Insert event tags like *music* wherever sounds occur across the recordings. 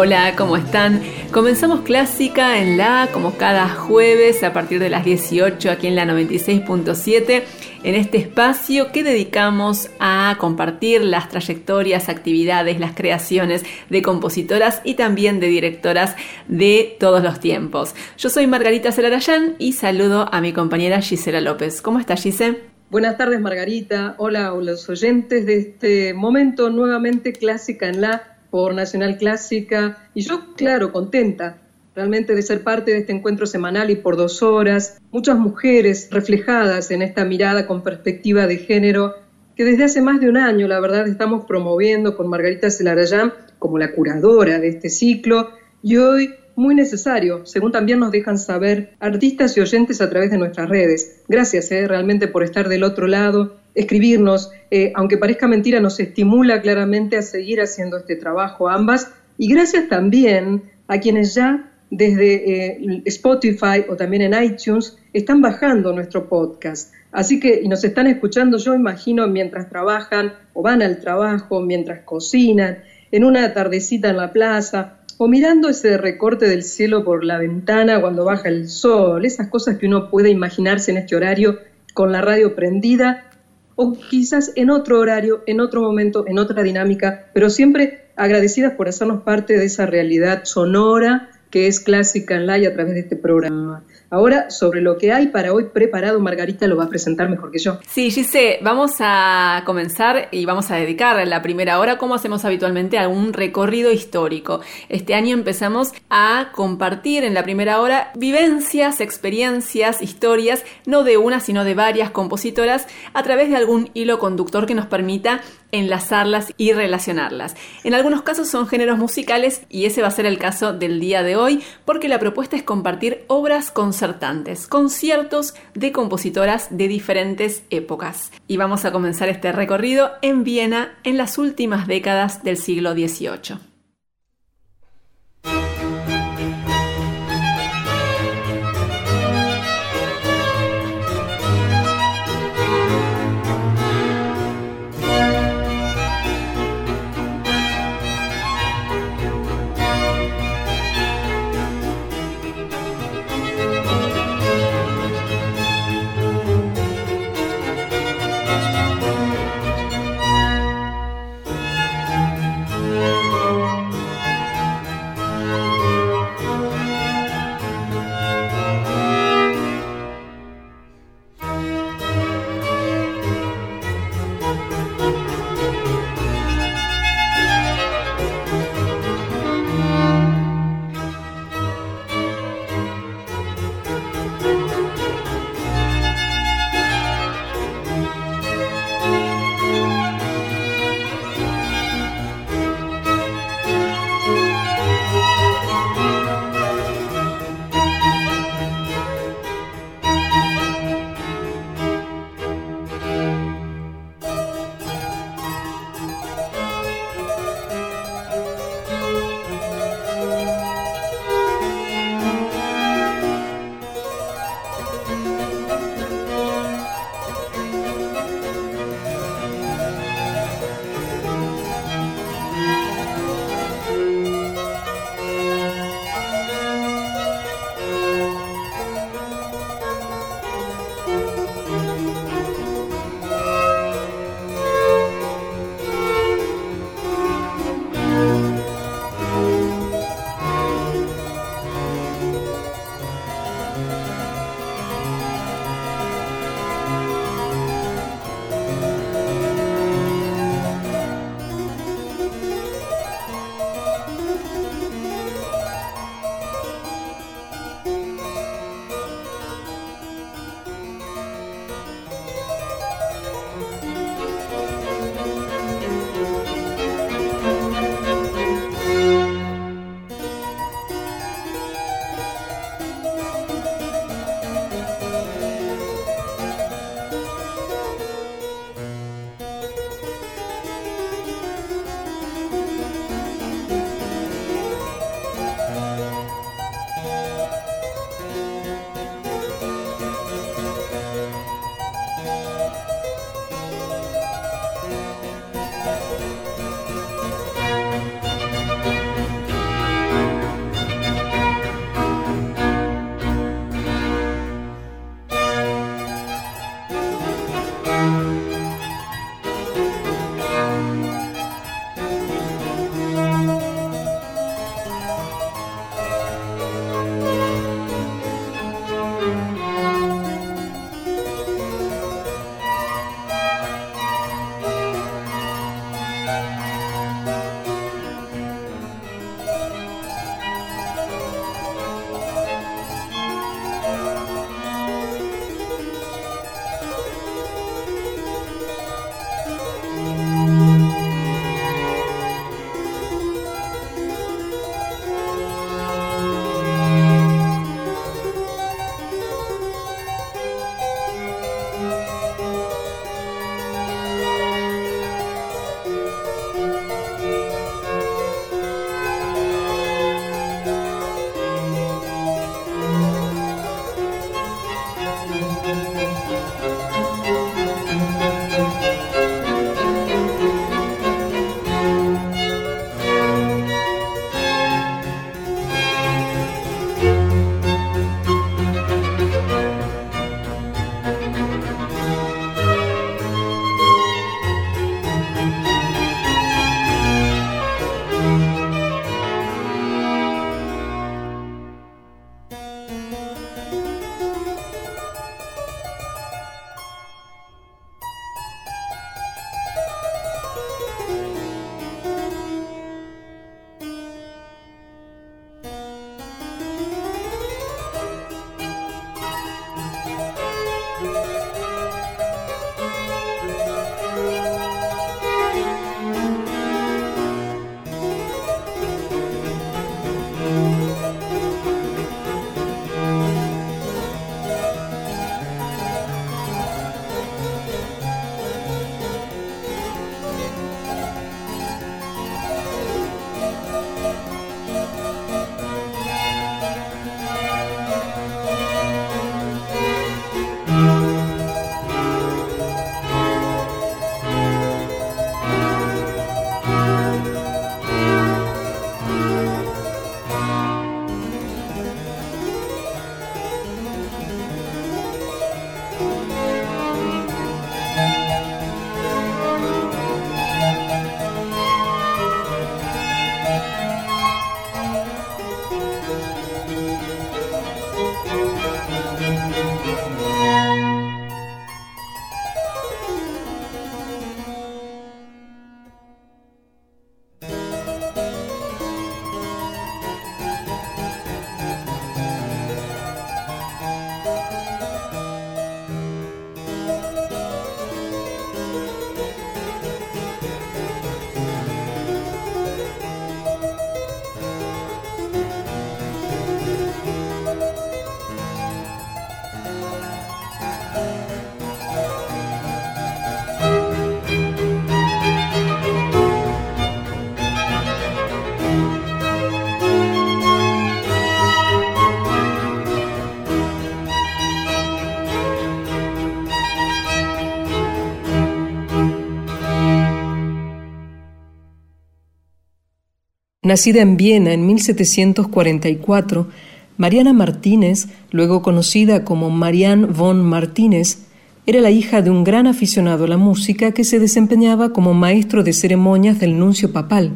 Hola, ¿cómo están? Comenzamos Clásica en la, como cada jueves, a partir de las 18, aquí en la 96.7, en este espacio que dedicamos a compartir las trayectorias, actividades, las creaciones de compositoras y también de directoras de todos los tiempos. Yo soy Margarita Celarayán y saludo a mi compañera Gisela López. ¿Cómo está Gisela? Buenas tardes, Margarita. Hola a los oyentes de este momento nuevamente Clásica en la por Nacional Clásica. Y yo, claro, contenta realmente de ser parte de este encuentro semanal y por dos horas. Muchas mujeres reflejadas en esta mirada con perspectiva de género que desde hace más de un año, la verdad, estamos promoviendo con Margarita Celarayán como la curadora de este ciclo y hoy muy necesario, según también nos dejan saber artistas y oyentes a través de nuestras redes. Gracias eh, realmente por estar del otro lado escribirnos, eh, aunque parezca mentira, nos estimula claramente a seguir haciendo este trabajo ambas. Y gracias también a quienes ya desde eh, Spotify o también en iTunes están bajando nuestro podcast. Así que y nos están escuchando, yo imagino, mientras trabajan o van al trabajo, mientras cocinan, en una tardecita en la plaza, o mirando ese recorte del cielo por la ventana cuando baja el sol, esas cosas que uno puede imaginarse en este horario con la radio prendida o quizás en otro horario, en otro momento, en otra dinámica, pero siempre agradecidas por hacernos parte de esa realidad sonora que es clásica y a través de este programa. Ahora, sobre lo que hay para hoy preparado, Margarita lo va a presentar mejor que yo. Sí, Gise, vamos a comenzar y vamos a dedicar la primera hora, como hacemos habitualmente, a un recorrido histórico. Este año empezamos a compartir en la primera hora vivencias, experiencias, historias, no de una, sino de varias compositoras, a través de algún hilo conductor que nos permita enlazarlas y relacionarlas. En algunos casos son géneros musicales y ese va a ser el caso del día de hoy porque la propuesta es compartir obras concertantes, conciertos de compositoras de diferentes épocas. Y vamos a comenzar este recorrido en Viena en las últimas décadas del siglo XVIII. Nacida en Viena en 1744, Mariana Martínez, luego conocida como Marianne von Martínez, era la hija de un gran aficionado a la música que se desempeñaba como maestro de ceremonias del nuncio papal.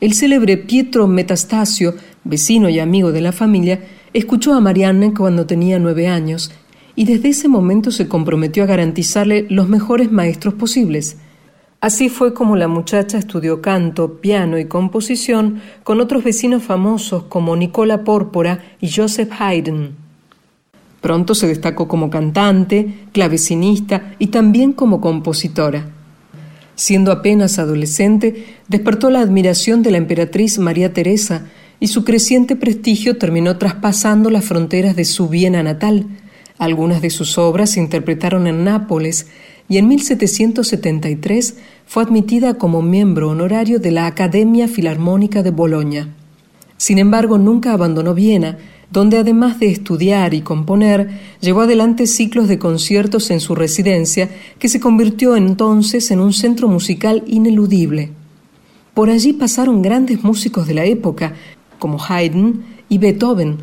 El célebre Pietro Metastasio, vecino y amigo de la familia, escuchó a Marianne cuando tenía nueve años y desde ese momento se comprometió a garantizarle los mejores maestros posibles. Así fue como la muchacha estudió canto, piano y composición con otros vecinos famosos como Nicola Pórpora y Joseph Haydn. Pronto se destacó como cantante, clavecinista y también como compositora. Siendo apenas adolescente, despertó la admiración de la emperatriz María Teresa y su creciente prestigio terminó traspasando las fronteras de su Viena natal. Algunas de sus obras se interpretaron en Nápoles y en 1773 fue admitida como miembro honorario de la Academia Filarmónica de Boloña. Sin embargo, nunca abandonó Viena, donde además de estudiar y componer, llevó adelante ciclos de conciertos en su residencia, que se convirtió entonces en un centro musical ineludible. Por allí pasaron grandes músicos de la época, como Haydn y Beethoven,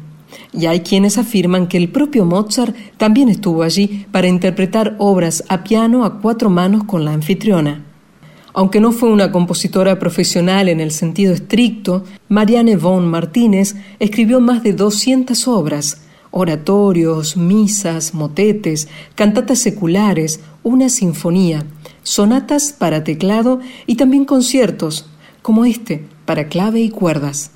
y hay quienes afirman que el propio Mozart también estuvo allí para interpretar obras a piano a cuatro manos con la anfitriona. Aunque no fue una compositora profesional en el sentido estricto, Marianne von Martínez escribió más de 200 obras, oratorios, misas, motetes, cantatas seculares, una sinfonía, sonatas para teclado y también conciertos, como este, para clave y cuerdas.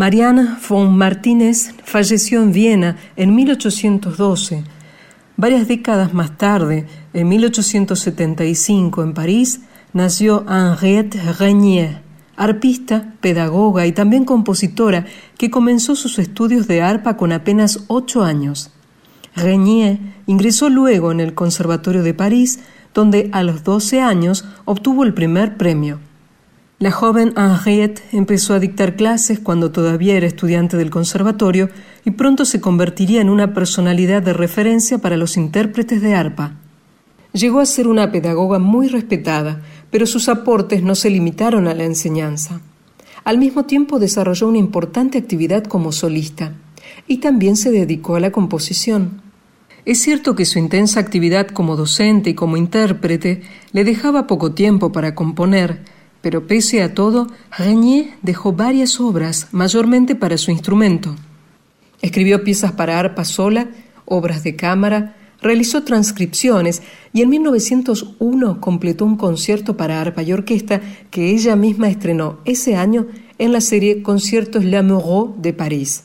Marianne von Martínez falleció en Viena en 1812. Varias décadas más tarde, en 1875, en París, nació Henriette Regnier, arpista, pedagoga y también compositora, que comenzó sus estudios de arpa con apenas ocho años. Regnier ingresó luego en el Conservatorio de París, donde a los doce años obtuvo el primer premio. La joven Henriette empezó a dictar clases cuando todavía era estudiante del conservatorio y pronto se convertiría en una personalidad de referencia para los intérpretes de arpa. Llegó a ser una pedagoga muy respetada, pero sus aportes no se limitaron a la enseñanza. Al mismo tiempo desarrolló una importante actividad como solista y también se dedicó a la composición. Es cierto que su intensa actividad como docente y como intérprete le dejaba poco tiempo para componer, pero pese a todo, Regnier dejó varias obras, mayormente para su instrumento. Escribió piezas para arpa sola, obras de cámara, realizó transcripciones y en 1901 completó un concierto para arpa y orquesta que ella misma estrenó ese año en la serie Conciertos Lamoureux de París.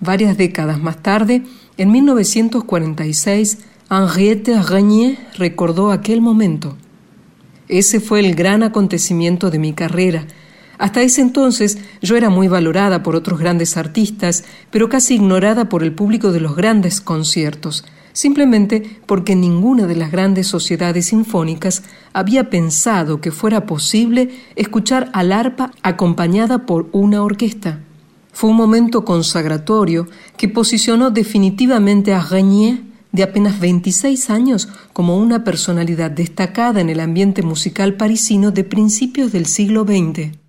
Varias décadas más tarde, en 1946, Henriette Regnier recordó aquel momento. Ese fue el gran acontecimiento de mi carrera. Hasta ese entonces yo era muy valorada por otros grandes artistas, pero casi ignorada por el público de los grandes conciertos, simplemente porque ninguna de las grandes sociedades sinfónicas había pensado que fuera posible escuchar al arpa acompañada por una orquesta. Fue un momento consagratorio que posicionó definitivamente a Regnier de apenas 26 años como una personalidad destacada en el ambiente musical parisino de principios del siglo XX.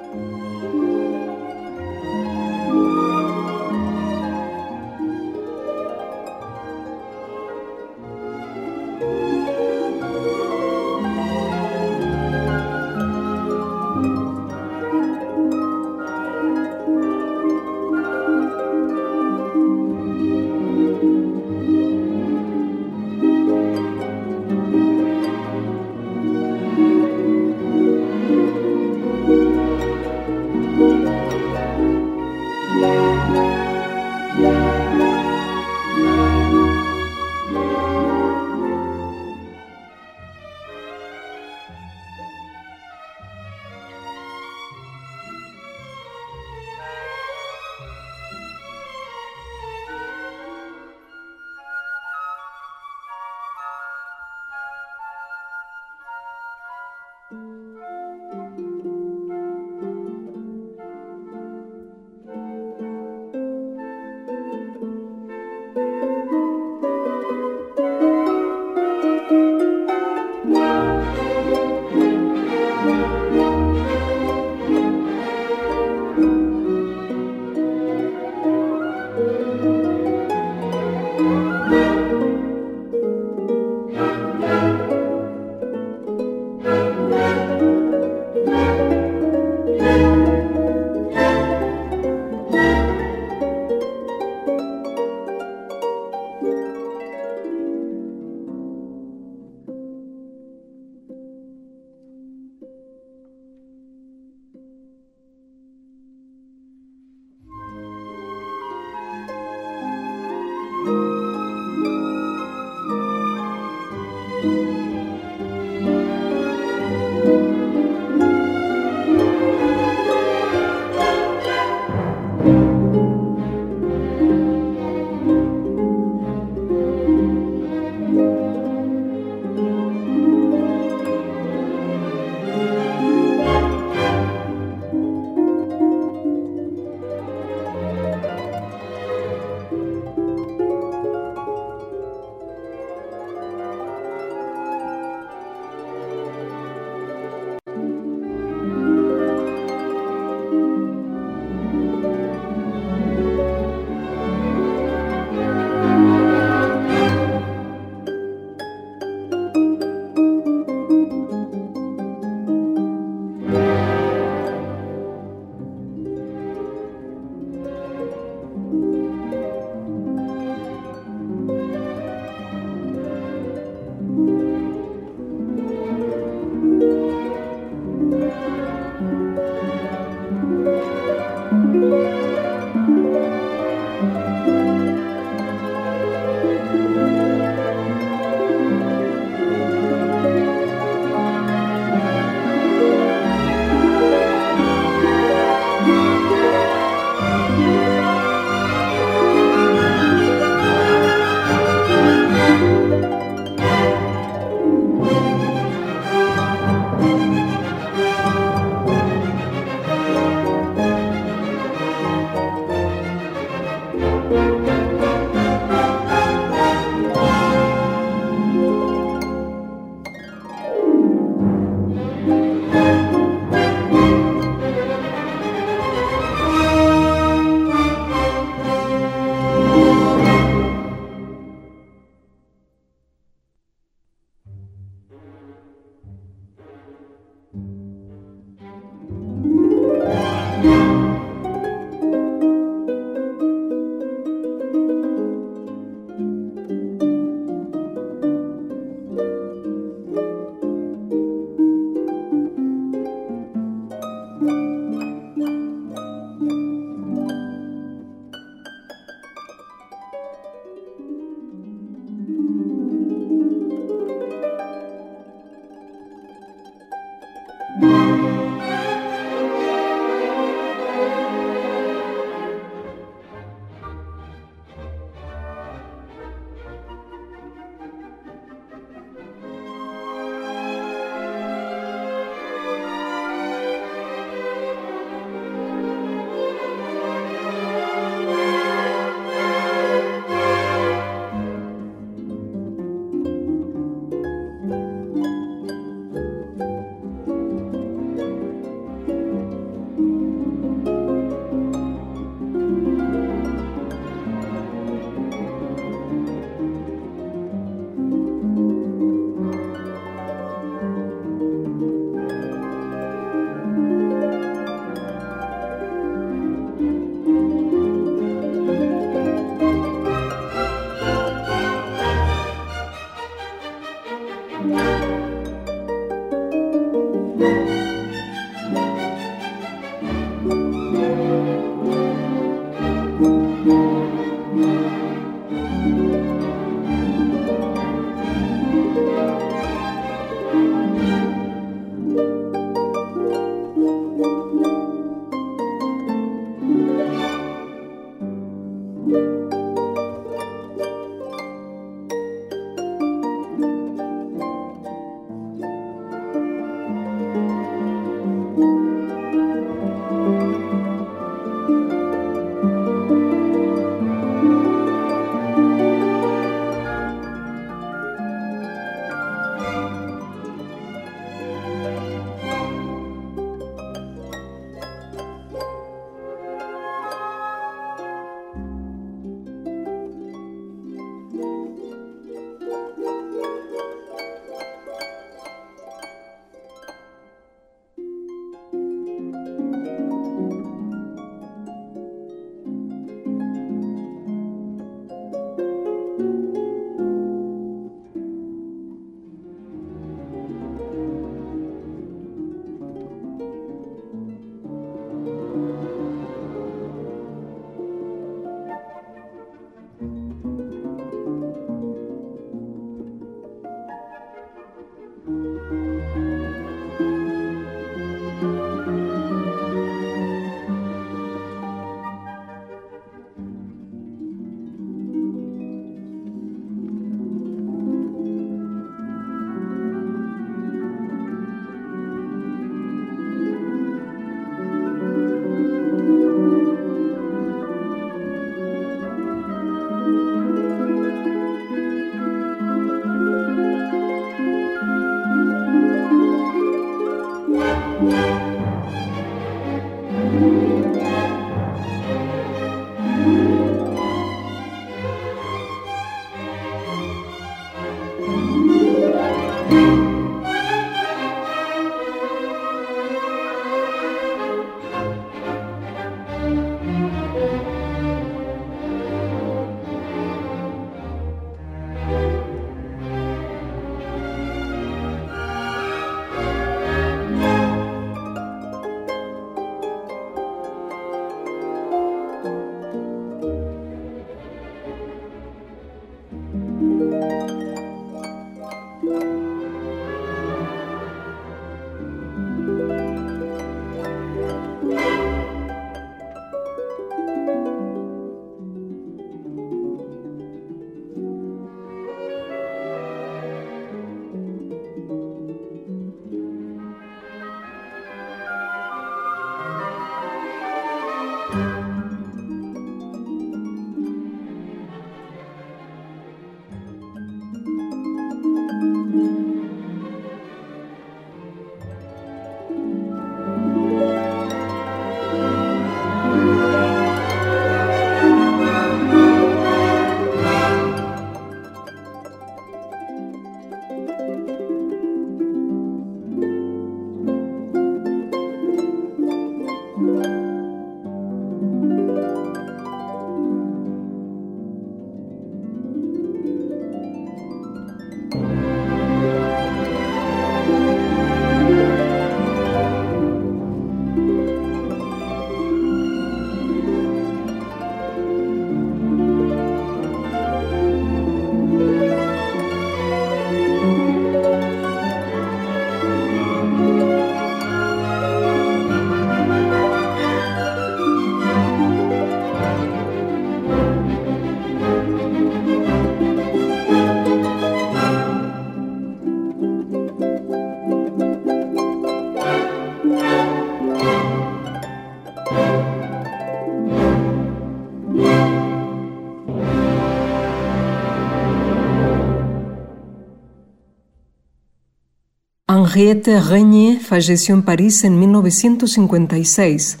Henriette Regnier falleció en París en 1956.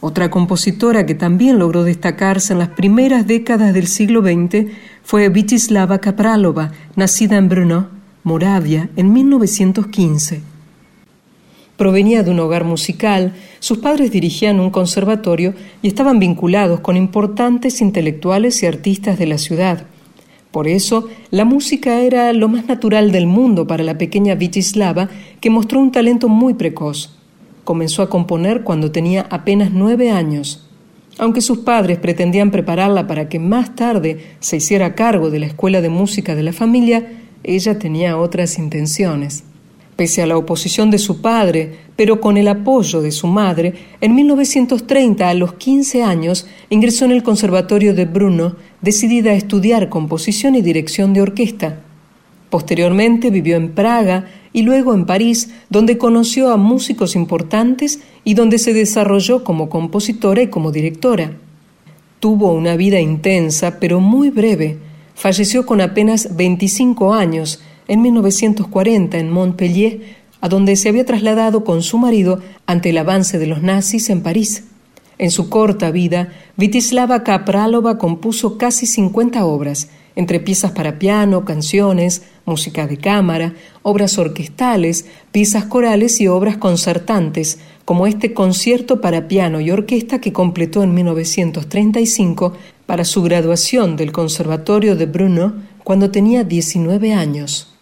Otra compositora que también logró destacarse en las primeras décadas del siglo XX fue Vitislava Kapralova, nacida en Brno, Moravia, en 1915. Provenía de un hogar musical, sus padres dirigían un conservatorio y estaban vinculados con importantes intelectuales y artistas de la ciudad. Por eso, la música era lo más natural del mundo para la pequeña Vitislava, que mostró un talento muy precoz. Comenzó a componer cuando tenía apenas nueve años. Aunque sus padres pretendían prepararla para que más tarde se hiciera cargo de la escuela de música de la familia, ella tenía otras intenciones. Pese a la oposición de su padre, pero con el apoyo de su madre, en 1930, a los 15 años, ingresó en el Conservatorio de Brno, decidida a estudiar composición y dirección de orquesta. Posteriormente vivió en Praga y luego en París, donde conoció a músicos importantes y donde se desarrolló como compositora y como directora. Tuvo una vida intensa, pero muy breve. Falleció con apenas 25 años, en 1940 en Montpellier, a donde se había trasladado con su marido ante el avance de los nazis en París. En su corta vida, Vitislava Kapralova compuso casi 50 obras, entre piezas para piano, canciones, música de cámara, obras orquestales, piezas corales y obras concertantes, como este concierto para piano y orquesta que completó en 1935 para su graduación del Conservatorio de Brno cuando tenía 19 años.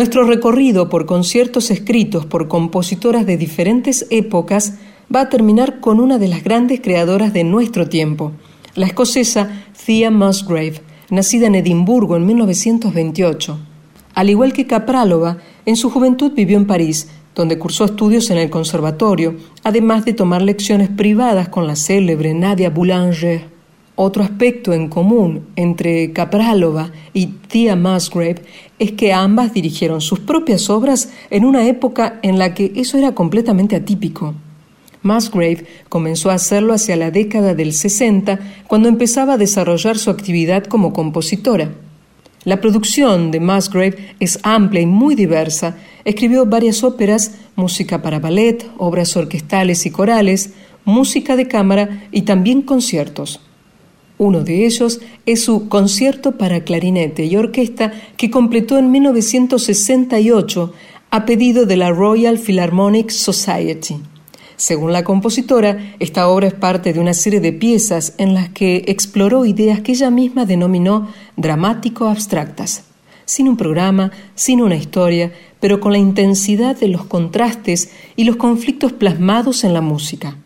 Nuestro recorrido por conciertos escritos por compositoras de diferentes épocas va a terminar con una de las grandes creadoras de nuestro tiempo, la escocesa Thea Musgrave, nacida en Edimburgo en 1928. Al igual que Caprálova, en su juventud vivió en París, donde cursó estudios en el conservatorio, además de tomar lecciones privadas con la célebre Nadia Boulanger. Otro aspecto en común entre Caprálova y Thea Musgrave es que ambas dirigieron sus propias obras en una época en la que eso era completamente atípico. Musgrave comenzó a hacerlo hacia la década del 60, cuando empezaba a desarrollar su actividad como compositora. La producción de Musgrave es amplia y muy diversa. Escribió varias óperas, música para ballet, obras orquestales y corales, música de cámara y también conciertos. Uno de ellos es su concierto para clarinete y orquesta que completó en 1968 a pedido de la Royal Philharmonic Society. Según la compositora, esta obra es parte de una serie de piezas en las que exploró ideas que ella misma denominó dramático-abstractas, sin un programa, sin una historia, pero con la intensidad de los contrastes y los conflictos plasmados en la música.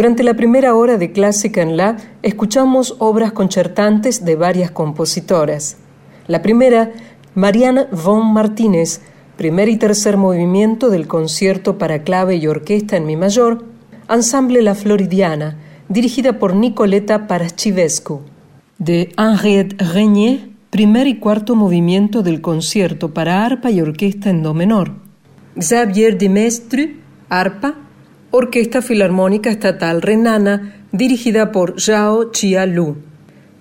Durante la primera hora de Clásica en La, escuchamos obras concertantes de varias compositoras. La primera, Marianne von Martínez, primer y tercer movimiento del concierto para clave y orquesta en mi mayor, Ensemble La Floridiana, dirigida por Nicoleta Paraschivescu. De Henriette Regnier, primer y cuarto movimiento del concierto para arpa y orquesta en do menor. Xavier de Mestre, arpa, Orquesta Filarmónica Estatal Renana, dirigida por Zhao Chia-Lu.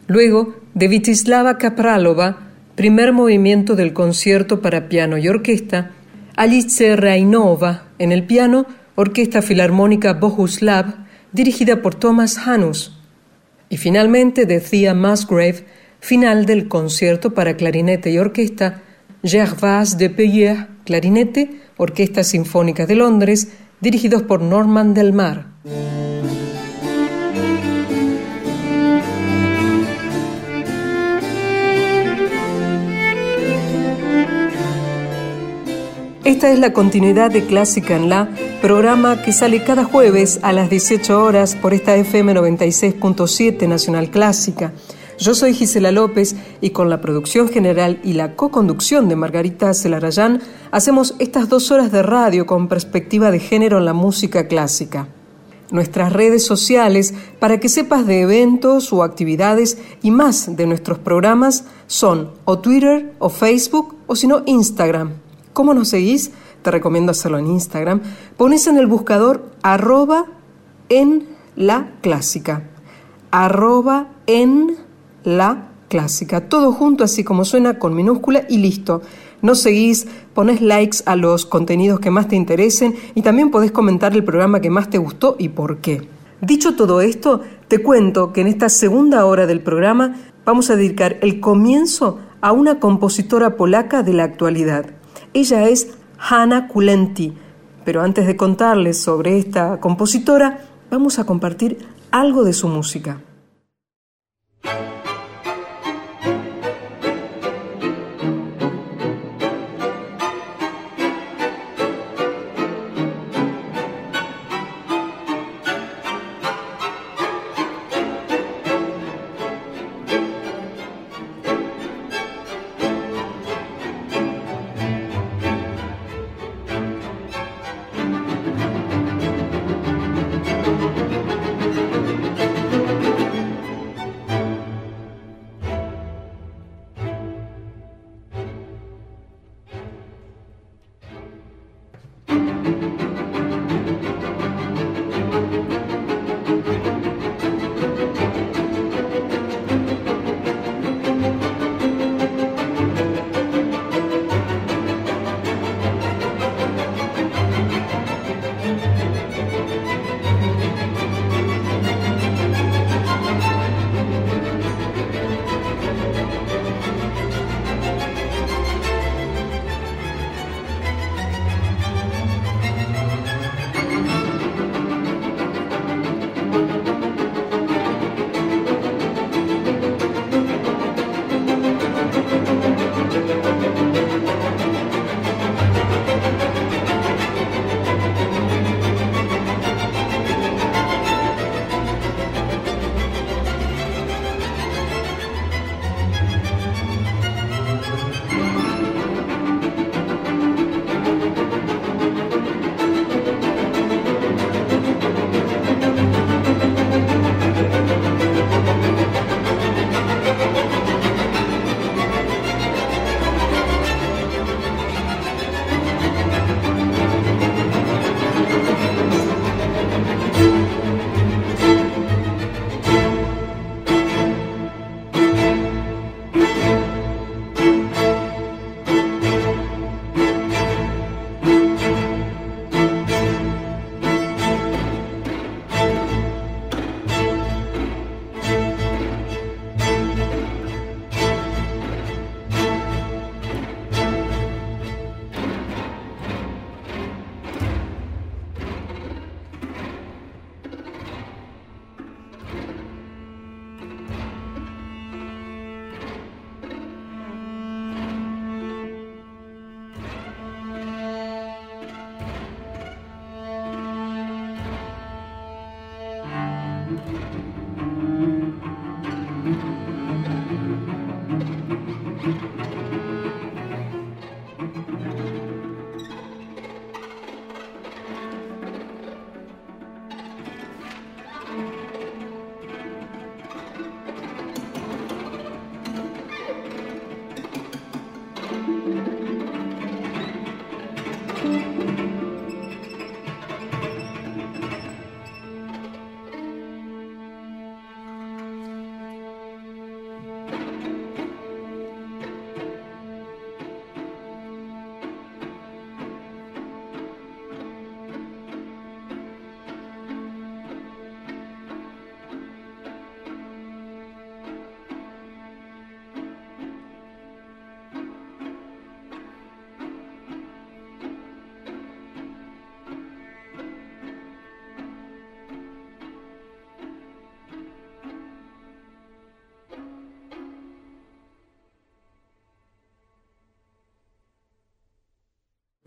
Luego, de Vitislava Kapralova, primer movimiento del concierto para piano y orquesta, Alice Rainova, en el piano, Orquesta Filarmónica Bohuslav, dirigida por Thomas Hanus. Y finalmente, de Thea Musgrave, final del concierto para clarinete y orquesta, Gervase de Peyer, clarinete, Orquesta Sinfónica de Londres, dirigidos por Norman del Mar. Esta es la continuidad de Clásica en La, programa que sale cada jueves a las 18 horas por esta FM 96.7 Nacional Clásica. Yo soy Gisela López y con la producción general y la co-conducción de Margarita Celarayán hacemos estas dos horas de radio con perspectiva de género en la música clásica. Nuestras redes sociales para que sepas de eventos o actividades y más de nuestros programas son o Twitter o Facebook o si no Instagram. ¿Cómo nos seguís? Te recomiendo hacerlo en Instagram. Pones en el buscador arroba en la clásica. Arroba en la clásica. Todo junto, así como suena, con minúscula y listo. Nos seguís, pones likes a los contenidos que más te interesen y también podés comentar el programa que más te gustó y por qué. Dicho todo esto, te cuento que en esta segunda hora del programa vamos a dedicar el comienzo a una compositora polaca de la actualidad. Ella es Hanna Kulenti, pero antes de contarles sobre esta compositora, vamos a compartir algo de su música.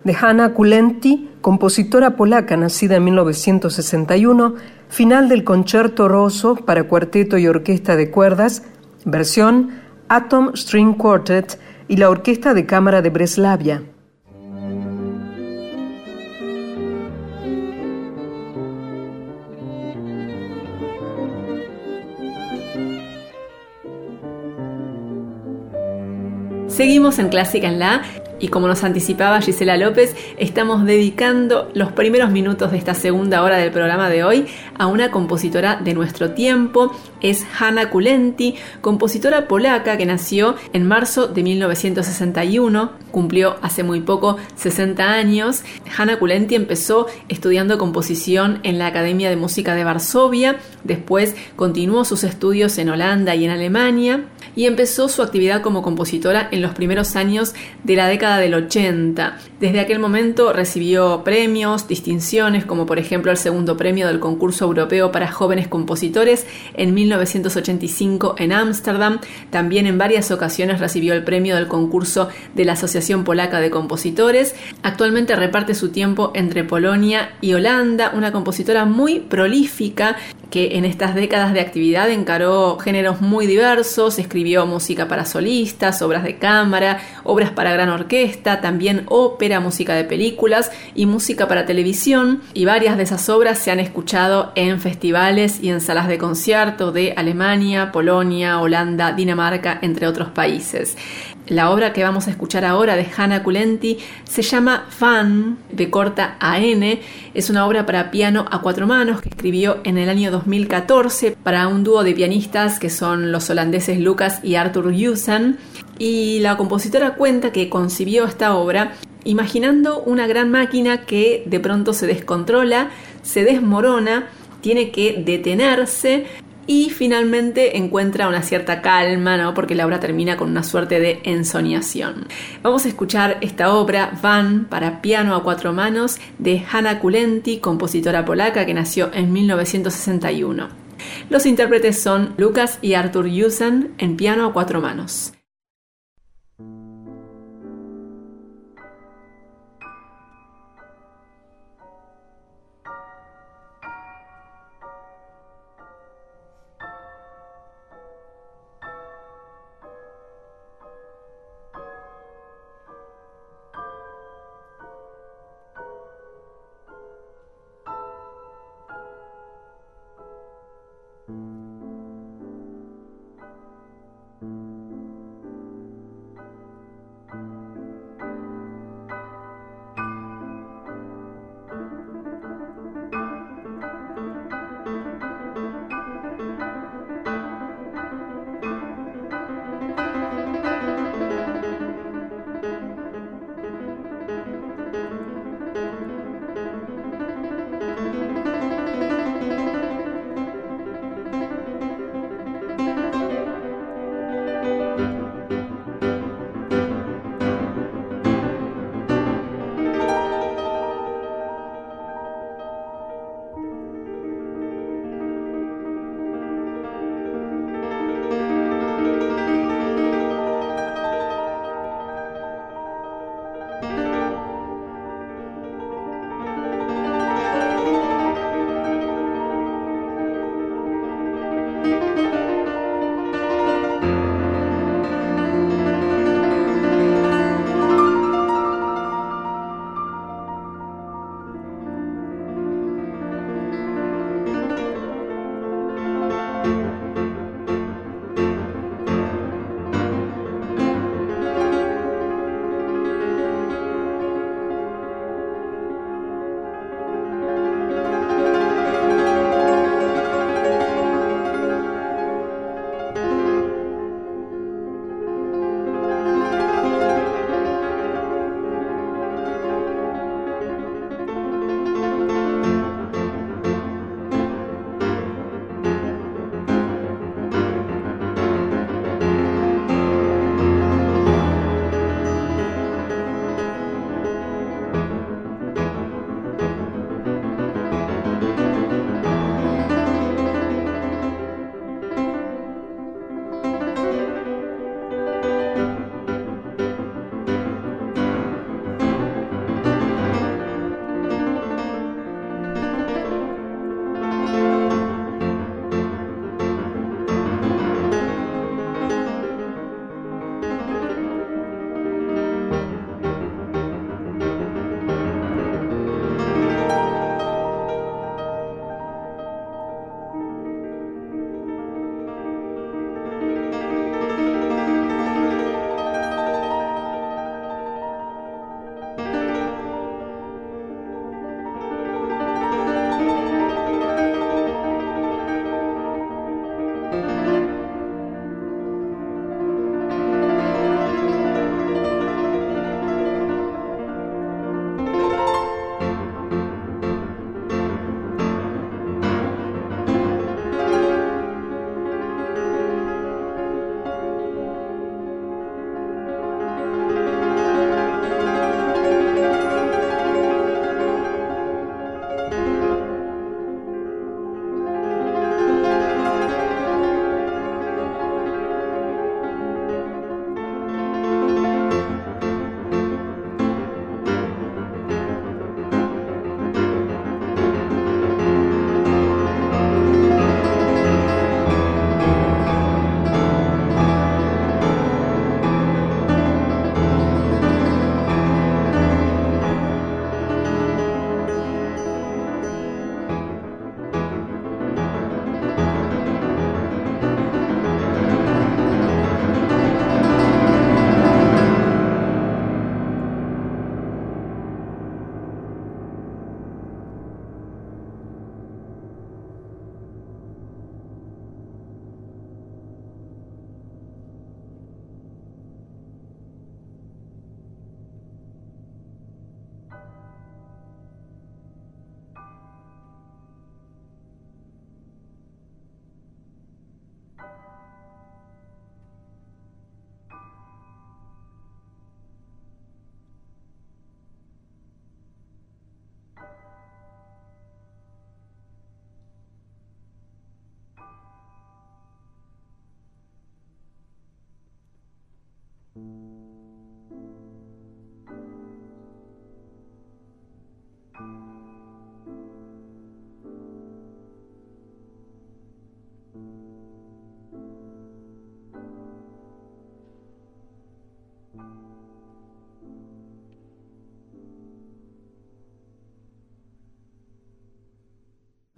De Hanna Kulenti, compositora polaca nacida en 1961, final del concierto Rosso para cuarteto y orquesta de cuerdas, versión Atom String Quartet y la Orquesta de Cámara de Breslavia. Seguimos en Clásica en La y como nos anticipaba Gisela López, estamos dedicando los primeros minutos de esta segunda hora del programa de hoy a una compositora de nuestro tiempo. Es Hanna Kulenti, compositora polaca que nació en marzo de 1961, cumplió hace muy poco 60 años. Hanna Kulenti empezó estudiando composición en la Academia de Música de Varsovia, después continuó sus estudios en Holanda y en Alemania y empezó su actividad como compositora en los primeros años de la década del 80. Desde aquel momento recibió premios, distinciones, como por ejemplo el segundo premio del concurso europeo para jóvenes compositores en 1985 en Ámsterdam. También en varias ocasiones recibió el premio del concurso de la Asociación Polaca de Compositores. Actualmente reparte su tiempo entre Polonia y Holanda, una compositora muy prolífica que en estas décadas de actividad encaró géneros muy diversos, escribió música para solistas, obras de cámara, obras para gran orquesta, también ópera, música de películas y música para televisión, y varias de esas obras se han escuchado en festivales y en salas de concierto de Alemania, Polonia, Holanda, Dinamarca, entre otros países. La obra que vamos a escuchar ahora de Hannah Kulenti se llama Fan, de corta a N. Es una obra para piano a cuatro manos que escribió en el año 2014 para un dúo de pianistas que son los holandeses Lucas y Arthur Jusen. Y la compositora cuenta que concibió esta obra imaginando una gran máquina que de pronto se descontrola, se desmorona, tiene que detenerse y finalmente encuentra una cierta calma, ¿no? porque la obra termina con una suerte de ensoñación. Vamos a escuchar esta obra, Van, para piano a cuatro manos, de Hanna Kulenti, compositora polaca que nació en 1961. Los intérpretes son Lucas y Arthur Jusen en piano a cuatro manos.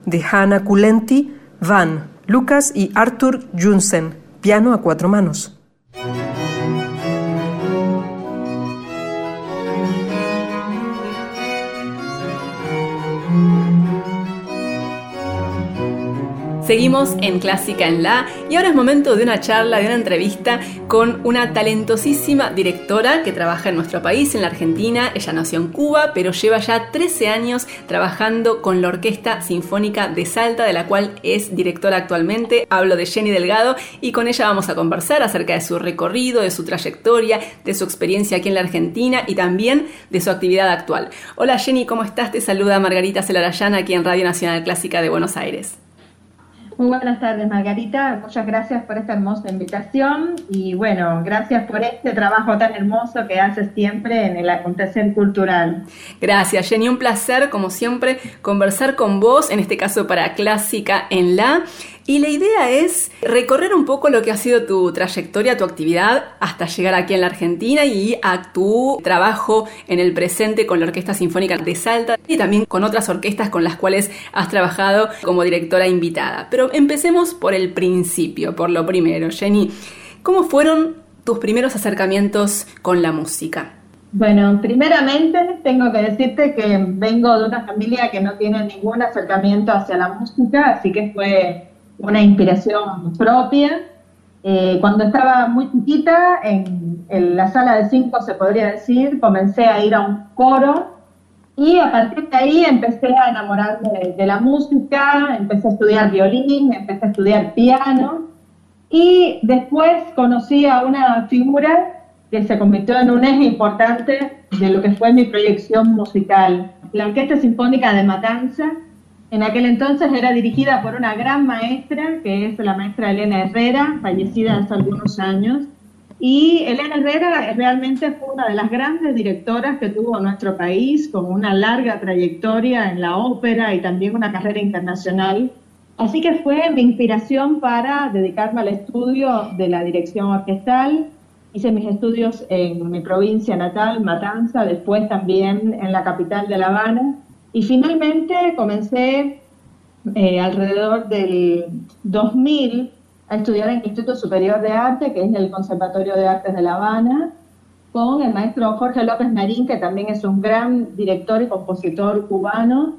De Hanna Kulenti, Van, Lucas y Arthur Junsen, piano a cuatro manos. Seguimos en Clásica en La y ahora es momento de una charla, de una entrevista con una talentosísima directora que trabaja en nuestro país, en la Argentina. Ella nació en Cuba, pero lleva ya 13 años trabajando con la Orquesta Sinfónica de Salta, de la cual es directora actualmente. Hablo de Jenny Delgado y con ella vamos a conversar acerca de su recorrido, de su trayectoria, de su experiencia aquí en la Argentina y también de su actividad actual. Hola Jenny, ¿cómo estás? Te saluda Margarita Celarayana aquí en Radio Nacional Clásica de Buenos Aires. Muy buenas tardes, Margarita. Muchas gracias por esta hermosa invitación y bueno, gracias por este trabajo tan hermoso que haces siempre en el acontecer cultural. Gracias, Jenny. Un placer, como siempre, conversar con vos, en este caso para Clásica en la. Y la idea es recorrer un poco lo que ha sido tu trayectoria, tu actividad hasta llegar aquí en la Argentina y a tu trabajo en el presente con la Orquesta Sinfónica de Salta y también con otras orquestas con las cuales has trabajado como directora invitada. Pero empecemos por el principio, por lo primero. Jenny, ¿cómo fueron tus primeros acercamientos con la música? Bueno, primeramente tengo que decirte que vengo de una familia que no tiene ningún acercamiento hacia la música, así que fue una inspiración propia. Eh, cuando estaba muy chiquita, en, la sala de cinco se podría decir, comencé a ir a un coro y a partir de ahí empecé a enamorarme de la música, empecé a estudiar violín, empecé a estudiar piano y después conocí a una figura que se convirtió en un eje importante de lo que fue mi proyección musical. La Orquesta Sinfónica de Matanza, en aquel entonces era dirigida por una gran maestra, que es la maestra Elena Herrera, fallecida hace algunos años. Y Elena Herrera realmente fue una de las grandes directoras que tuvo nuestro país, con una larga trayectoria en la ópera y también una carrera internacional. Así que fue mi inspiración para dedicarme al estudio de la dirección orquestal Hice mis estudios en mi provincia natal, Matanza, después también en la capital de La Habana. Y finalmente comencé eh, alrededor del 2000 a estudiar en el Instituto Superior de Arte, que es el Conservatorio de Artes de La Habana, con el maestro Jorge López Marín, que también es un gran director y compositor cubano.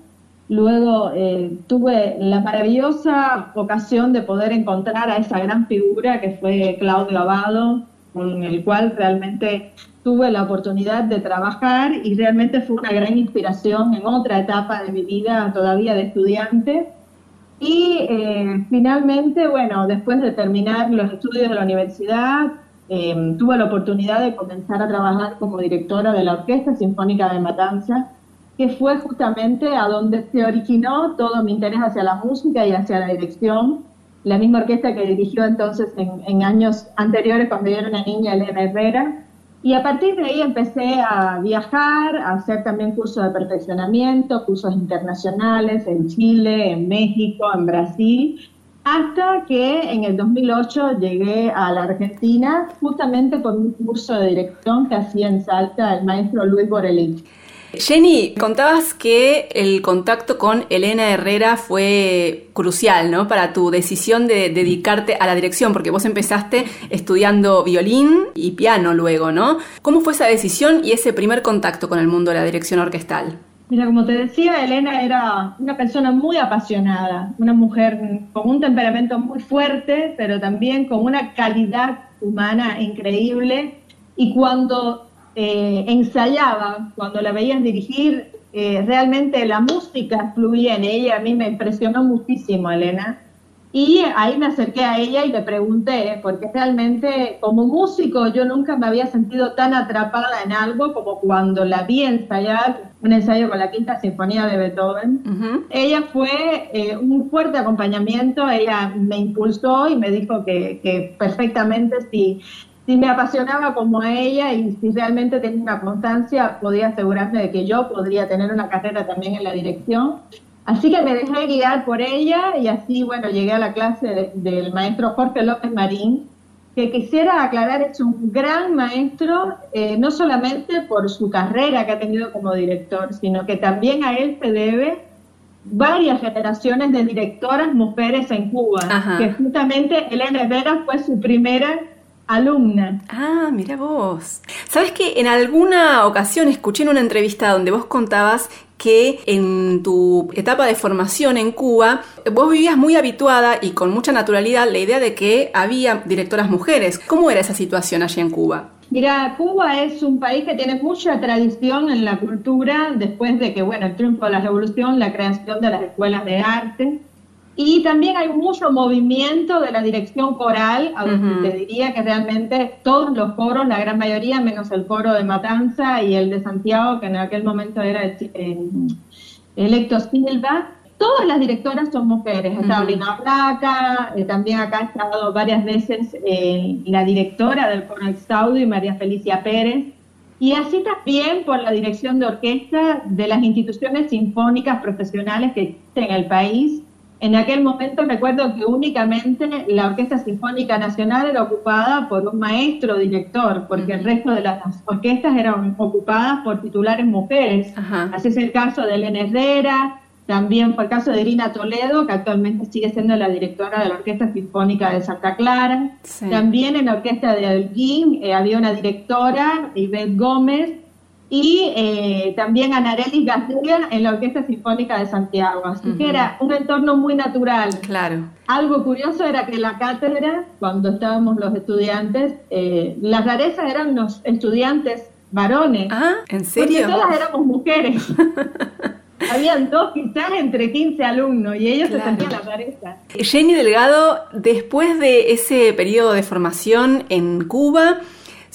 Luego eh, tuve la maravillosa ocasión de poder encontrar a esa gran figura que fue Claudio Abado, con el cual realmente tuve la oportunidad de trabajar y realmente fue una gran inspiración en otra etapa de mi vida todavía de estudiante. Y eh, finalmente, bueno, después de terminar los estudios de la universidad, em, tuve la oportunidad de comenzar a trabajar como directora de la Orquesta Sinfónica de Matanza, que fue justamente a donde se originó todo mi interés hacia la música y hacia la dirección la misma orquesta que dirigió entonces en, años anteriores cuando yo era una niña, Elena Herrera. Y a partir de ahí empecé a viajar, a hacer también cursos de perfeccionamiento, cursos internacionales en Chile, en México, en Brasil, hasta que en el 2008 llegué a la Argentina justamente por un curso de dirección que hacía en Salta el maestro Luis Borelich. Jenny, contabas que el contacto con Elena Herrera fue crucial, ¿no? Para tu decisión de dedicarte a la dirección, porque vos empezaste estudiando violín y piano luego, ¿no? ¿Cómo fue esa decisión y ese primer contacto con el mundo de la dirección orquestal? Mira, como te decía, Elena era una persona muy apasionada, una mujer con un temperamento muy fuerte, pero también con una calidad humana increíble. Y cuando eh, ensayaba, cuando la veías dirigir, eh, realmente la música fluía en ella, a mí me impresionó muchísimo, Elena. Y ahí me acerqué a ella y le pregunté, porque realmente como músico yo nunca me había sentido tan atrapada en algo como cuando la vi ensayar un ensayo con la Quinta Sinfonía de Beethoven. Ella fue eh, un fuerte acompañamiento, ella me impulsó y me dijo que, que perfectamente si si me apasionaba como a ella y si realmente tenía una constancia, podía asegurarme de que yo podría tener una carrera también en la dirección. Así que me dejé guiar por ella y así, bueno, llegué a la clase del maestro Jorge López Marín, que quisiera aclarar es un gran maestro, eh, no solamente por su carrera que ha tenido como director, sino que también a él se debe varias generaciones de directoras mujeres en Cuba, que justamente Elena Herrera fue su primera alumna. Ah, mira vos. Sabes que en alguna ocasión escuché en una entrevista donde vos contabas que en tu etapa de formación en Cuba vos vivías muy habituada y con mucha naturalidad la idea de que había directoras mujeres. ¿Cómo era esa situación allí en Cuba? Mira, Cuba es un país que tiene mucha tradición en la cultura después de que, bueno, el triunfo de la revolución, la creación de las escuelas de arte, y también hay mucho movimiento de la dirección coral, aunque te diría que realmente todos los coros, la gran mayoría, menos el coro de Matanza y el de Santiago, que en aquel momento era el, electo Silva, todas las directoras son mujeres. Está Brina Placa, eh, también acá ha estado varias veces eh, la directora del coro Exaudi, María Felicia Pérez. Y así también por la dirección de orquesta de las instituciones sinfónicas profesionales que existen en el país, En aquel momento recuerdo que únicamente la Orquesta Sinfónica Nacional era ocupada por un maestro director, porque el resto de las orquestas eran ocupadas por titulares mujeres. Así es el caso de Elena Herrera, también fue el caso de Irina Toledo, que actualmente sigue siendo la directora de la Orquesta Sinfónica de Santa Clara. También en la Orquesta de Alguín eh, había una directora, Ivette Gómez, y eh, también Anarelli García en la Orquesta Sinfónica de Santiago. Así que era un entorno muy natural. Claro. Algo curioso era que la cátedra, cuando estábamos los estudiantes, eh, las rarezas eran los estudiantes varones. Ah, ¿en serio? Porque todas éramos mujeres. *laughs* Habían dos quizás entre 15 alumnos y ellos se sentían la rareza. Jenny Delgado, después de ese periodo de formación en Cuba,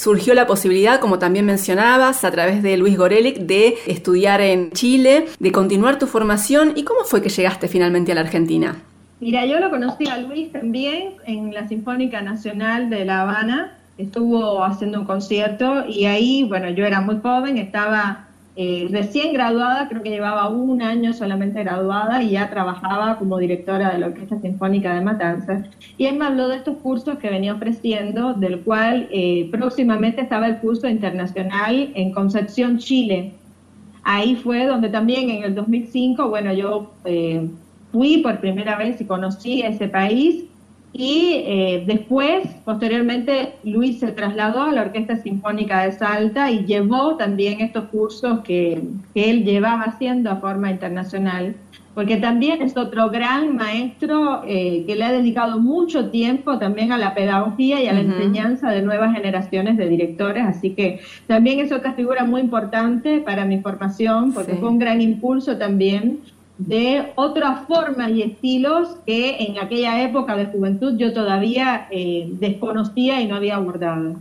surgió la posibilidad, como también mencionabas, a través de Luis Gorelic, de estudiar en Chile, de continuar tu formación. ¿Y cómo fue que llegaste finalmente a la Argentina? Mira, yo lo conocí a Luis también en la Sinfónica Nacional de La Habana. Estuvo haciendo un concierto y ahí, bueno, yo era muy joven, estaba eh, recién graduada, creo que llevaba un año solamente graduada y ya trabajaba como directora de la Orquesta Sinfónica de Matanzas. Y él me habló de estos cursos que venía ofreciendo, del cual eh, próximamente estaba el curso internacional en Concepción, Chile. Ahí fue donde también en el 2005, bueno, yo eh, fui por primera vez y conocí ese país y eh, después, posteriormente, Luis se trasladó a la Orquesta Sinfónica de Salta y llevó también estos cursos que, él llevaba haciendo a forma internacional, porque también es otro gran maestro eh, que le ha dedicado mucho tiempo también a la pedagogía y a la enseñanza de nuevas generaciones de directores, así que también es otra figura muy importante para mi formación, porque fue un gran impulso también de otras formas y estilos que en aquella época de juventud yo todavía eh, desconocía y no había abordado.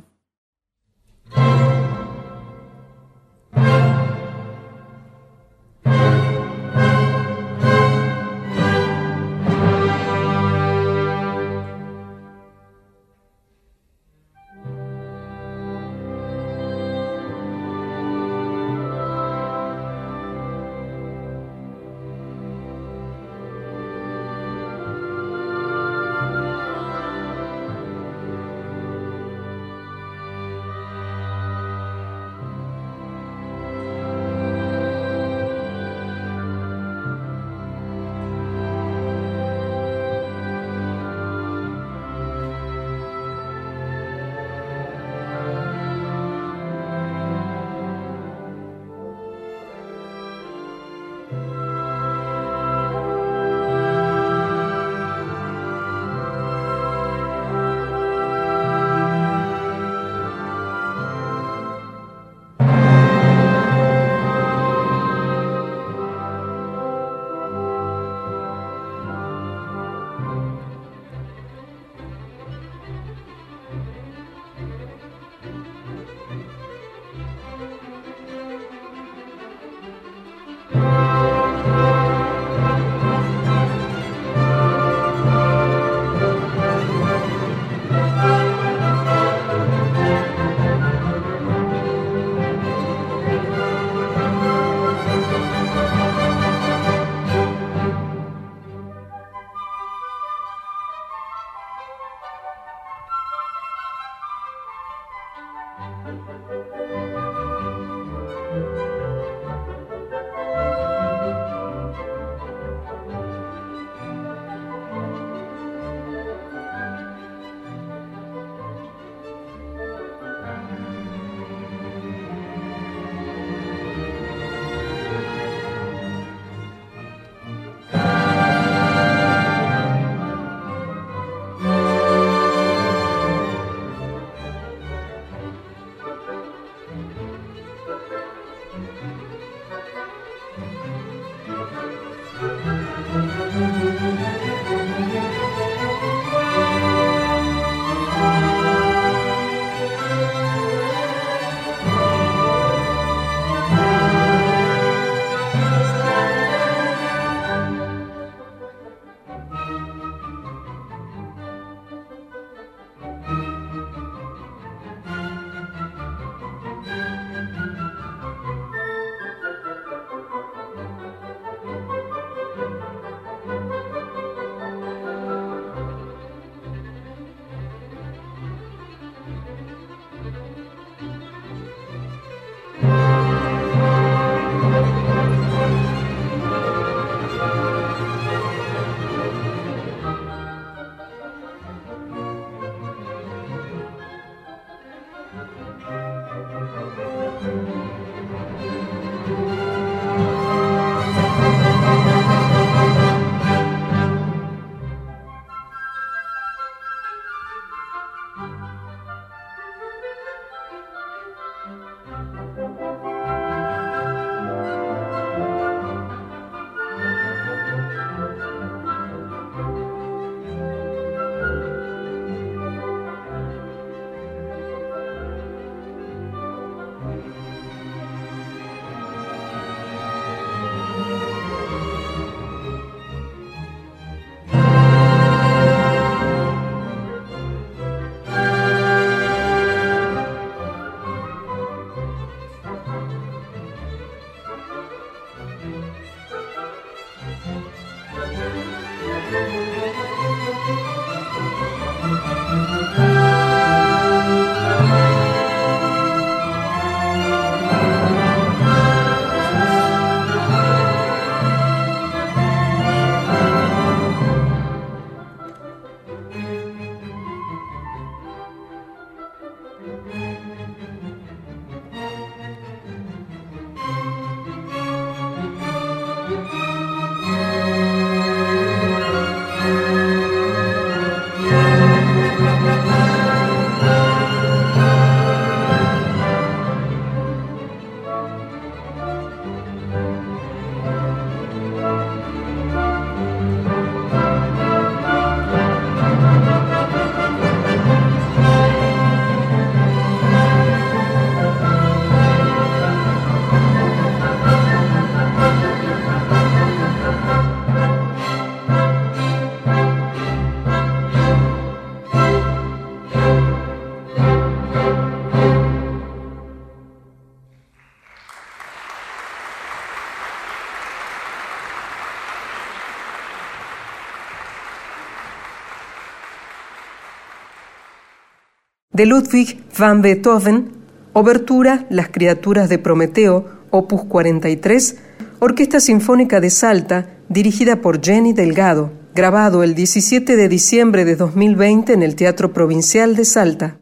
De Ludwig van Beethoven, Obertura Las criaturas de Prometeo, opus 43, Orquesta Sinfónica de Salta, dirigida por Jenny Delgado, grabado el 17 de diciembre de 2020 en el Teatro Provincial de Salta.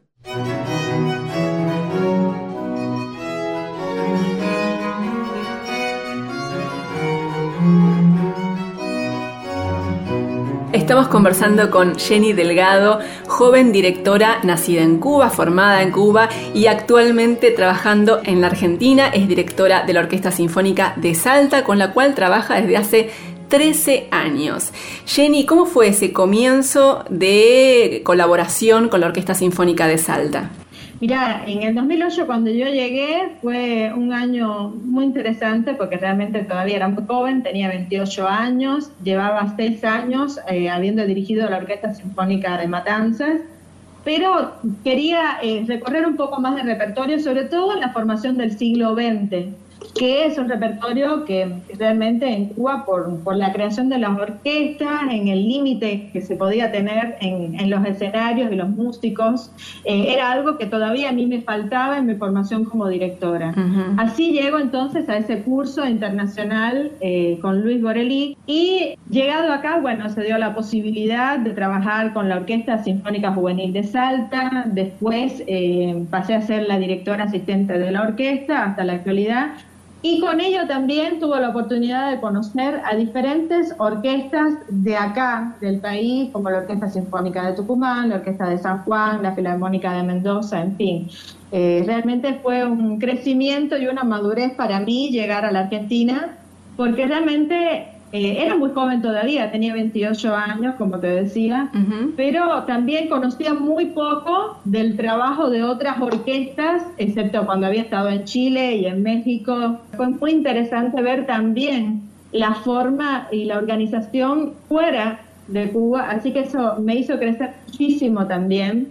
Estamos conversando con Jenny Delgado, joven directora nacida en Cuba, formada en Cuba y actualmente trabajando en la Argentina. Es directora de la Orquesta Sinfónica de Salta, con la cual trabaja desde hace 13 años. Jenny, ¿cómo fue ese comienzo de colaboración con la Orquesta Sinfónica de Salta? Mira, en el 2008 cuando yo llegué fue un año muy interesante porque realmente todavía era muy joven, tenía 28 años, llevaba 6 años eh, habiendo dirigido la Orquesta Sinfónica de Matanzas, pero quería eh, recorrer un poco más de repertorio, sobre todo en la formación del siglo XX que es un repertorio que realmente en Cuba, por, por la creación de las orquestas, en el límite que se podía tener en, en, los escenarios y los músicos, eh, era algo que todavía a mí me faltaba en mi formación como directora. Así llego entonces a ese curso internacional eh, con Luis Borelli y llegado acá, bueno, se dio la posibilidad de trabajar con la Orquesta Sinfónica Juvenil de Salta, después eh, pasé a ser la directora asistente de la orquesta hasta la actualidad y con ello también tuvo la oportunidad de conocer a diferentes orquestas de acá, del país, como la Orquesta Sinfónica de Tucumán, la Orquesta de San Juan, la Filarmónica de Mendoza, en fin. Eh, realmente fue un crecimiento y una madurez para mí llegar a la Argentina, porque realmente eh, era muy joven todavía, tenía 28 años, como te decía, pero también conocía muy poco del trabajo de otras orquestas, excepto cuando había estado en Chile y en México. Fue muy interesante ver también la forma y la organización fuera de Cuba, así que eso me hizo crecer muchísimo también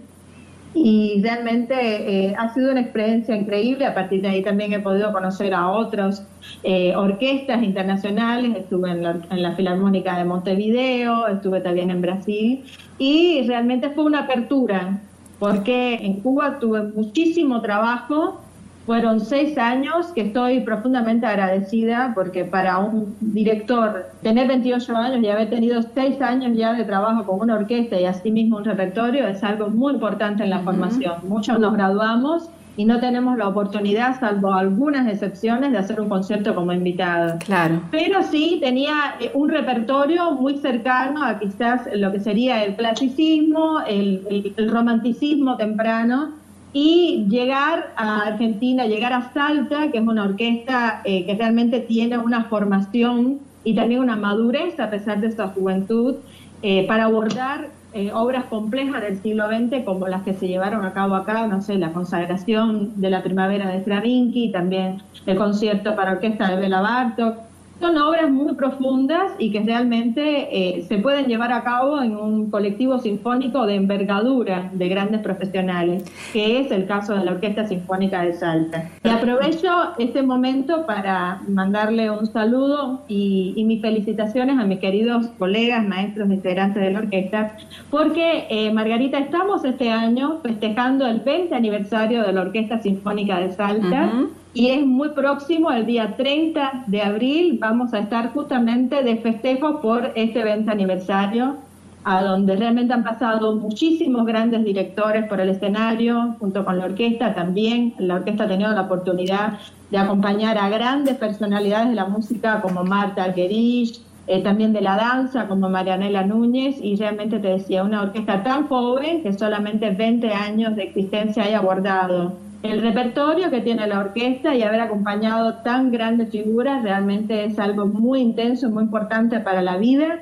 y realmente eh, ha sido una experiencia increíble. A partir de ahí también he podido conocer a otras eh, orquestas internacionales. Estuve en la, en la, Filarmónica de Montevideo, estuve también en Brasil y realmente fue una apertura porque en Cuba tuve muchísimo trabajo fueron seis años que estoy profundamente agradecida porque para un director tener 28 años y haber tenido seis años ya de trabajo con una orquesta y asimismo un repertorio es algo muy importante en la formación. Muchos nos graduamos y no tenemos la oportunidad, salvo algunas excepciones, de hacer un concierto como invitado. Claro. Pero sí tenía eh, un repertorio muy cercano a quizás lo que sería el clasicismo, el, el romanticismo temprano y llegar a Argentina, llegar a Salta, que es una orquesta eh, que realmente tiene una formación y también una madurez a pesar de su juventud, eh, para abordar eh, obras complejas del siglo XX como las que se llevaron a cabo acá, no sé, la consagración de la primavera de Stravinsky, también el concierto para orquesta de Bela Bartok, son obras muy profundas y que realmente eh, se pueden llevar a cabo en un colectivo sinfónico de envergadura de grandes profesionales, que es el caso de la Orquesta Sinfónica de Salta. Y aprovecho este momento para mandarle un saludo y, mis felicitaciones a mis queridos colegas, maestros, integrantes de la orquesta, porque eh, Margarita, estamos este año festejando el 20 aniversario de la Orquesta Sinfónica de Salta. Y es muy próximo, el día 30 de abril, vamos a estar justamente de festejo por este 20 aniversario, a donde realmente han pasado muchísimos grandes directores por el escenario, junto con la orquesta también. La orquesta ha tenido la oportunidad de acompañar a grandes personalidades de la música como Marta Argerich, eh, también de la danza como Marianela Núñez, y realmente te decía, una orquesta tan joven que solamente 20 años de existencia haya abordado el repertorio que tiene la orquesta y haber acompañado tan grandes figuras realmente es algo muy intenso, muy importante para la vida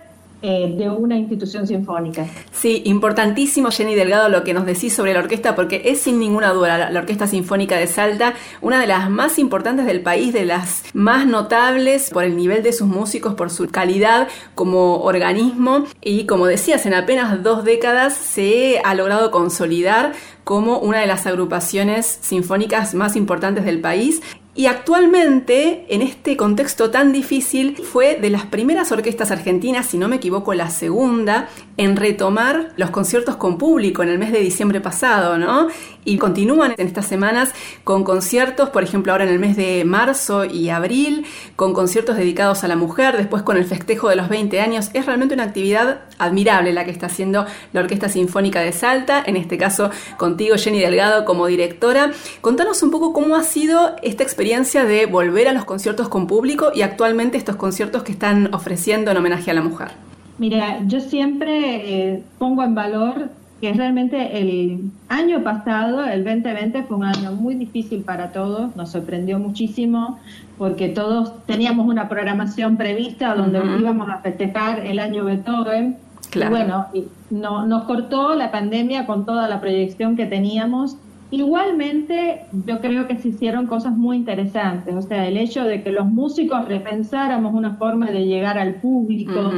eh, de una institución sinfónica. Sí, importantísimo Jenny Delgado lo que nos decís sobre la orquesta porque es sin ninguna duda la, la, Orquesta Sinfónica de Salta una de las más importantes del país, de las más notables por el nivel de sus músicos, por su calidad como organismo y como decías, en apenas dos décadas se ha logrado consolidar como una de las agrupaciones sinfónicas más importantes del país y actualmente, en este contexto tan difícil, fue de las primeras orquestas argentinas, si no me equivoco, la segunda, en retomar los conciertos con público en el mes de diciembre pasado, ¿no? Y continúan en estas semanas con conciertos, por ejemplo, ahora en el mes de marzo y abril, con conciertos dedicados a la mujer, después con el festejo de los 20 años. Es realmente una actividad admirable la que está haciendo la Orquesta Sinfónica de Salta, en este caso contigo, Jenny Delgado, como directora. Contanos un poco cómo ha sido esta experiencia de volver a los conciertos con público y actualmente estos conciertos que están ofreciendo en homenaje a la mujer. Mira, yo siempre eh, pongo en valor que realmente el año pasado, el 2020, fue un año muy difícil para todos, nos sorprendió muchísimo porque todos teníamos una programación prevista donde íbamos a festejar el año Beethoven. Y bueno, no, nos cortó la pandemia con toda la proyección que teníamos Igualmente, yo creo que se hicieron cosas muy interesantes, o sea, el hecho de que los músicos repensáramos una forma de llegar al público,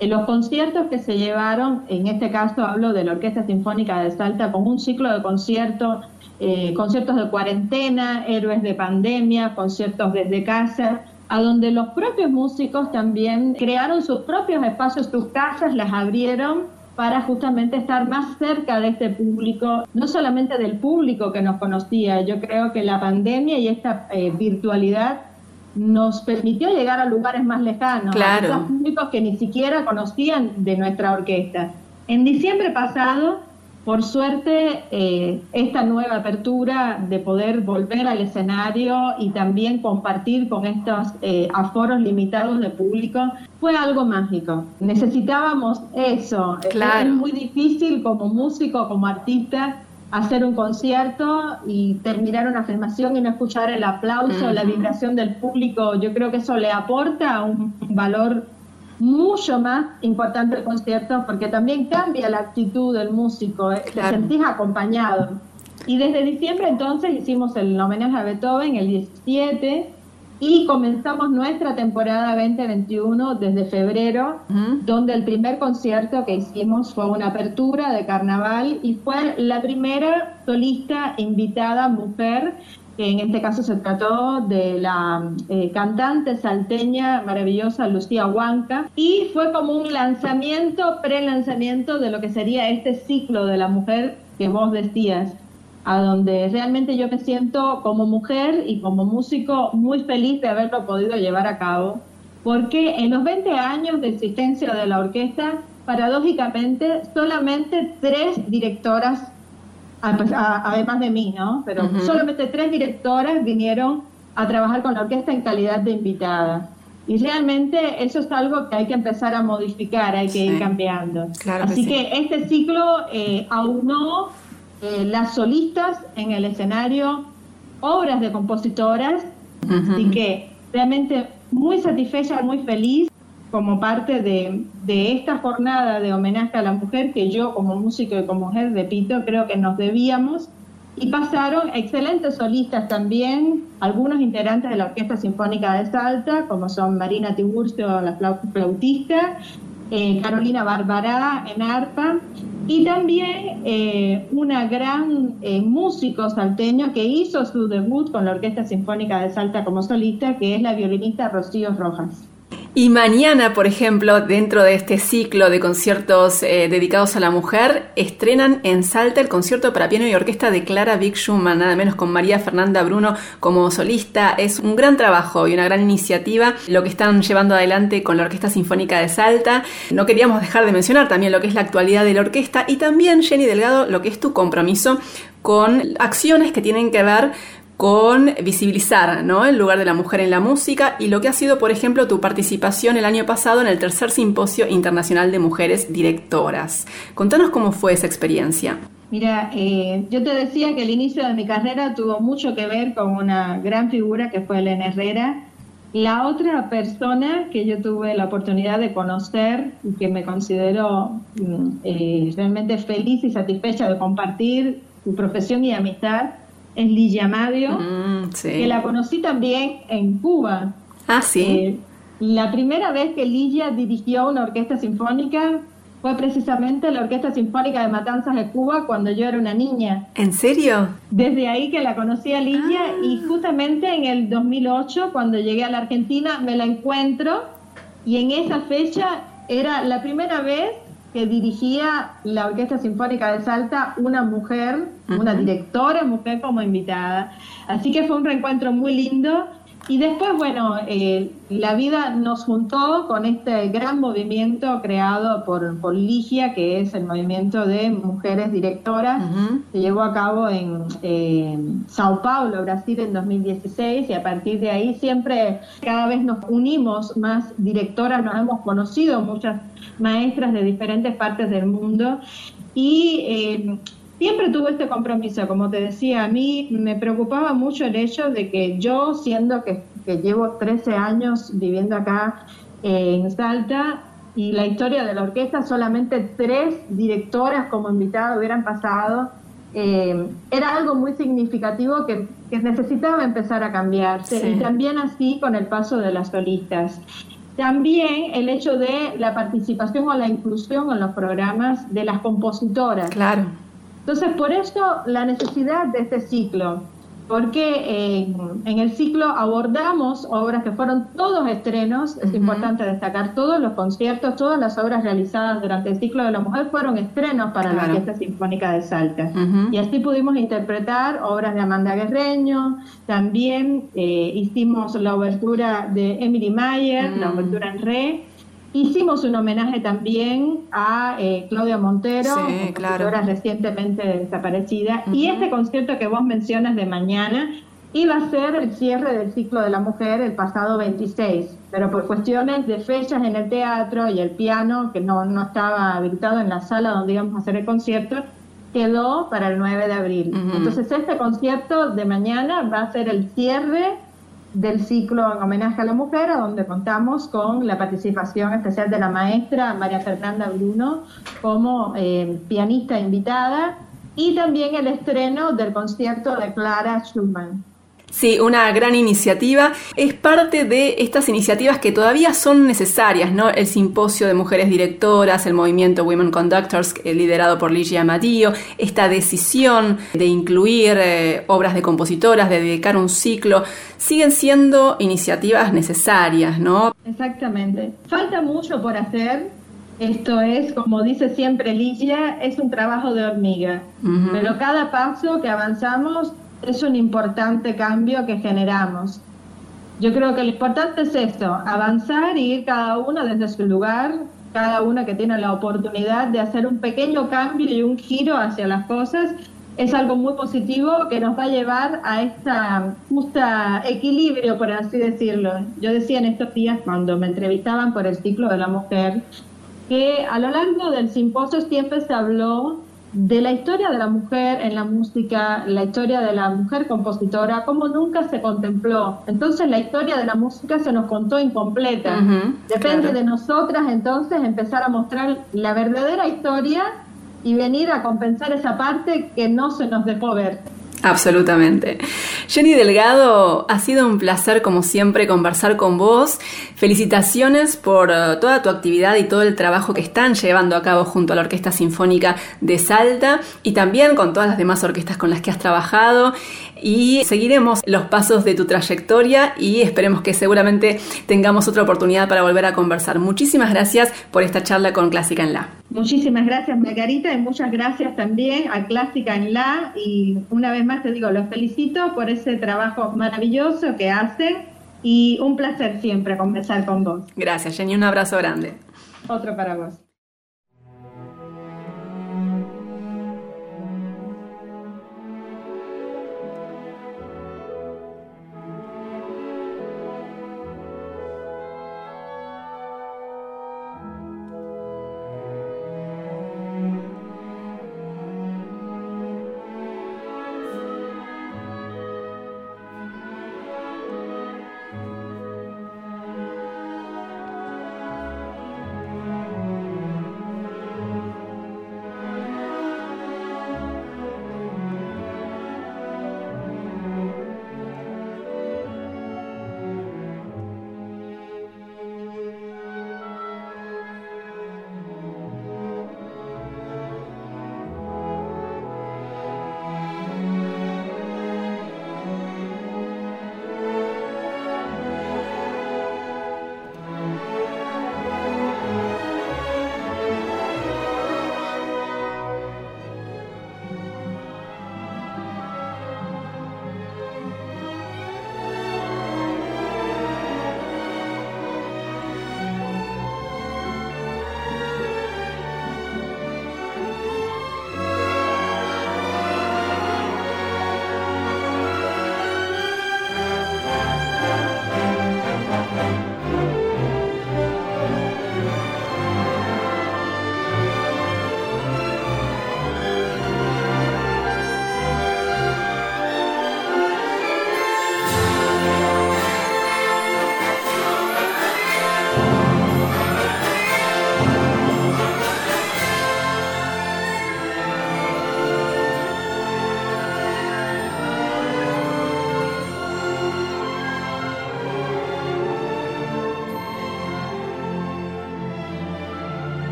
en los conciertos que se llevaron, en este caso hablo de la Orquesta Sinfónica de Salta, con un ciclo de conciertos, eh, conciertos de cuarentena, héroes de pandemia, conciertos desde casa, a donde los propios músicos también crearon sus propios espacios, sus casas las abrieron para justamente estar más cerca de este público, no solamente del público que nos conocía, yo creo que la pandemia y esta eh, virtualidad nos permitió llegar a lugares más lejanos, a públicos que ni siquiera conocían de nuestra orquesta. En diciembre pasado por suerte, eh, esta nueva apertura de poder volver al escenario y también compartir con estos eh, aforos limitados de público fue algo mágico. Necesitábamos eso. Es muy difícil como músico, como artista, hacer un concierto y terminar una afirmación y no escuchar el aplauso, la vibración del público. Yo creo que eso le aporta un valor mucho más importante el concierto porque también cambia la actitud del músico, eh, te sentís acompañado. Y desde diciembre entonces hicimos el homenaje a Beethoven el 17 y comenzamos nuestra temporada 2021 desde febrero, donde el primer concierto que hicimos fue una apertura de carnaval y fue la primera solista invitada mujer en este caso se trató de la eh, cantante salteña maravillosa Lucía Huanca, y fue como un lanzamiento, pre-lanzamiento de lo que sería este ciclo de la mujer que vos decías, a donde realmente yo me siento como mujer y como músico muy feliz de haberlo podido llevar a cabo, porque en los 20 años de existencia de la orquesta, paradójicamente, solamente tres directoras además de mí, ¿no? Pero solamente tres directoras vinieron a trabajar con la orquesta en calidad de invitada. Y realmente eso es algo que hay que empezar a modificar, hay que ir cambiando. Así que, este ciclo eh, aunó eh, las solistas en el escenario, obras de compositoras, así que realmente muy satisfecha, muy feliz como parte de, esta jornada de homenaje a la mujer que yo como músico y como mujer, repito, creo que nos debíamos. Y pasaron excelentes solistas también, algunos integrantes de la Orquesta Sinfónica de Salta, como son Marina Tiburcio, la flautista, eh, Carolina Barbará en arpa, y también eh, una gran eh, músico salteño que hizo su debut con la Orquesta Sinfónica de Salta como solista, que es la violinista Rocío Rojas. Y mañana, por ejemplo, dentro de este ciclo de conciertos eh, dedicados a la mujer, estrenan en Salta el concierto para piano y orquesta de Clara Big Schumann, nada menos con María Fernanda Bruno como solista. Es un gran trabajo y una gran iniciativa lo que están llevando adelante con la Orquesta Sinfónica de Salta. No queríamos dejar de mencionar también lo que es la actualidad de la orquesta y también, Jenny Delgado, lo que es tu compromiso con acciones que tienen que ver con visibilizar ¿no? el lugar de la mujer en la música y lo que ha sido, por ejemplo, tu participación el año pasado en el tercer simposio internacional de mujeres directoras. Contanos cómo fue esa experiencia. Mira, eh, yo te decía que el inicio de mi carrera tuvo mucho que ver con una gran figura que fue Elena Herrera. La otra persona que yo tuve la oportunidad de conocer y que me considero mm, eh, realmente feliz y satisfecha de compartir su profesión y amistad es Ligia Madio, mm, que la conocí también en Cuba. Ah, sí. Eh, la primera vez que Ligia dirigió una orquesta sinfónica fue precisamente la Orquesta Sinfónica de Matanzas de Cuba cuando yo era una niña. ¿En serio? Desde ahí que la conocí a Ligia ah. y justamente en el 2008, cuando llegué a la Argentina, me la encuentro y en esa fecha era la primera vez que dirigía la Orquesta Sinfónica de Salta una mujer, una directora mujer como invitada. Así que fue un reencuentro muy lindo y después, bueno, eh, la vida nos juntó con este gran movimiento creado por, por Ligia, que es el movimiento de mujeres directoras, se llevó a cabo en eh, Sao Paulo, Brasil, en 2016, y a partir de ahí siempre, cada vez nos unimos más directoras, nos hemos conocido muchas maestras de diferentes partes del mundo, y eh, siempre tuve este compromiso, como te decía, a mí me preocupaba mucho el hecho de que yo, siendo que, llevo 13 años viviendo acá eh, en Salta, y la historia de la orquesta, solamente tres directoras como invitadas hubieran pasado, eh, era algo muy significativo que, necesitaba empezar a cambiarse, y también así con el paso de las solistas. También el hecho de la participación o la inclusión en los programas de las compositoras. Claro entonces, por eso la necesidad de este ciclo, porque en el ciclo abordamos obras que fueron todos estrenos, es importante destacar todos los conciertos, todas las obras realizadas durante el ciclo de la mujer fueron estrenos para la Orquesta Sinfónica de Salta. Y así pudimos interpretar obras de Amanda Guerreño, también eh, hicimos la obertura de Emily Mayer, la obertura en re, Hicimos un homenaje también a eh, Claudia Montero, sí, recientemente desaparecida, y este concierto que vos mencionas de mañana iba a ser el cierre del ciclo de la mujer el pasado 26, pero por cuestiones de fechas en el teatro y el piano, que no, no estaba habilitado en la sala donde íbamos a hacer el concierto, quedó para el 9 de abril. Entonces este concierto de mañana va a ser el cierre del ciclo en homenaje a la mujer, donde contamos con la participación especial de la maestra María Fernanda Bruno como eh, pianista invitada y también el estreno del concierto de Clara Schumann. Sí, una gran iniciativa. Es parte de estas iniciativas que todavía son necesarias, ¿no? El simposio de mujeres directoras, el movimiento Women Conductors eh, liderado por Ligia Amadillo, esta decisión de incluir eh, obras de compositoras, de dedicar un ciclo, siguen siendo iniciativas necesarias, ¿no? Exactamente. Falta mucho por hacer, esto es, como dice siempre Ligia, es un trabajo de hormiga. Pero cada paso que avanzamos es un importante cambio que generamos. Yo creo que lo importante es esto, avanzar y ir cada uno desde su lugar, cada uno que tiene la oportunidad de hacer un pequeño cambio y un giro hacia las cosas, es algo muy positivo que nos va a llevar a esta justa equilibrio, por así decirlo. Yo decía en estos días cuando me entrevistaban por el ciclo de la mujer, que a lo largo del simposio siempre se habló de la historia de la mujer en la música, la historia de la mujer compositora, como nunca se contempló. Entonces la historia de la música se nos contó incompleta. Depende de nosotras entonces empezar a mostrar la verdadera historia y venir a compensar esa parte que no se nos dejó ver. Absolutamente. Jenny Delgado, ha sido un placer como siempre conversar con vos. Felicitaciones por eh, toda tu actividad y todo el trabajo que están llevando a cabo junto a la Orquesta Sinfónica de Salta y también con todas las demás orquestas con las que has trabajado y seguiremos los pasos de tu trayectoria y esperemos que seguramente tengamos otra oportunidad para volver a conversar. Muchísimas gracias por esta charla con Clásica en La. Muchísimas gracias Margarita y muchas gracias también a Clásica en La y una vez más te digo, los felicito por ese trabajo maravilloso que hacen y un placer siempre conversar con vos. Gracias Jenny, un abrazo grande. Otro para vos.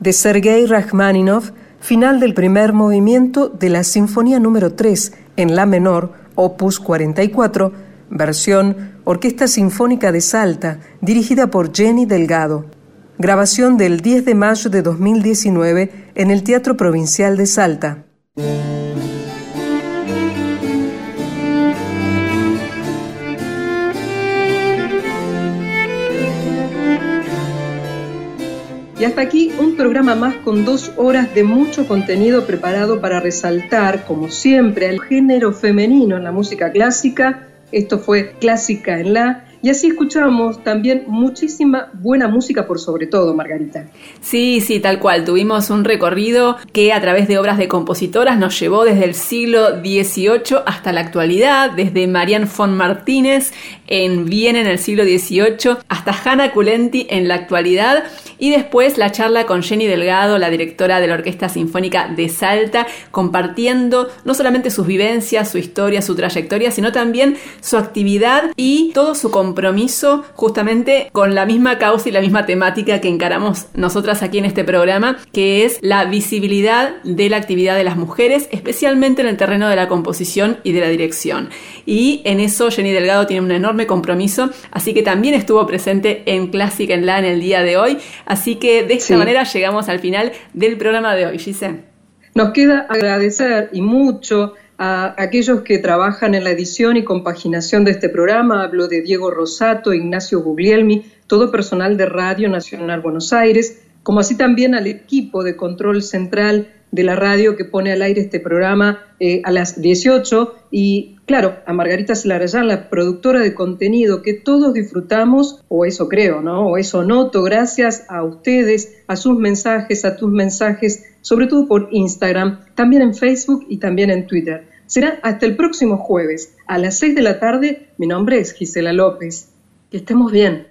De Sergei Rachmaninoff, final del primer movimiento de la Sinfonía número 3 en La menor, opus 44, versión Orquesta Sinfónica de Salta, dirigida por Jenny Delgado. Grabación del 10 de mayo de 2019 en el Teatro Provincial de Salta. Y hasta aquí un programa más con dos horas de mucho contenido preparado para resaltar, como siempre, el género femenino en la música clásica. Esto fue Clásica en la y así escuchamos también muchísima buena música por sobre todo, Margarita. Sí, sí, tal cual. Tuvimos un recorrido que a través de obras de compositoras nos llevó desde el siglo XVIII hasta la actualidad, desde Marianne von Martínez en Viena en el siglo XVIII hasta Hanna Culenti en la actualidad y después la charla con Jenny Delgado, la directora de la Orquesta Sinfónica de Salta, compartiendo no solamente sus vivencias, su historia, su trayectoria, sino también su actividad y todo su compromiso justamente con la misma causa y la misma temática que encaramos nosotras aquí en este programa, que es la visibilidad de la actividad de las mujeres, especialmente en el terreno de la composición y de la dirección. Y en eso Jenny Delgado tiene un enorme compromiso, así que también estuvo presente en Clásica en la en el día de hoy. Así que de esta manera llegamos al final del programa de hoy, Giselle. Nos queda agradecer y mucho a aquellos que trabajan en la edición y compaginación de este programa. Hablo de Diego Rosato, Ignacio Guglielmi, todo personal de Radio Nacional Buenos Aires, como así también al equipo de control central de la radio que pone al aire este programa eh, a las 18 y claro, a Margarita Celarayán, la productora de contenido que todos disfrutamos, o eso creo, ¿no? O eso noto, gracias a ustedes, a sus mensajes, a tus mensajes, sobre todo por Instagram, también en Facebook y también en Twitter. Será hasta el próximo jueves a las 6 de la tarde. Mi nombre es Gisela López. Que estemos bien.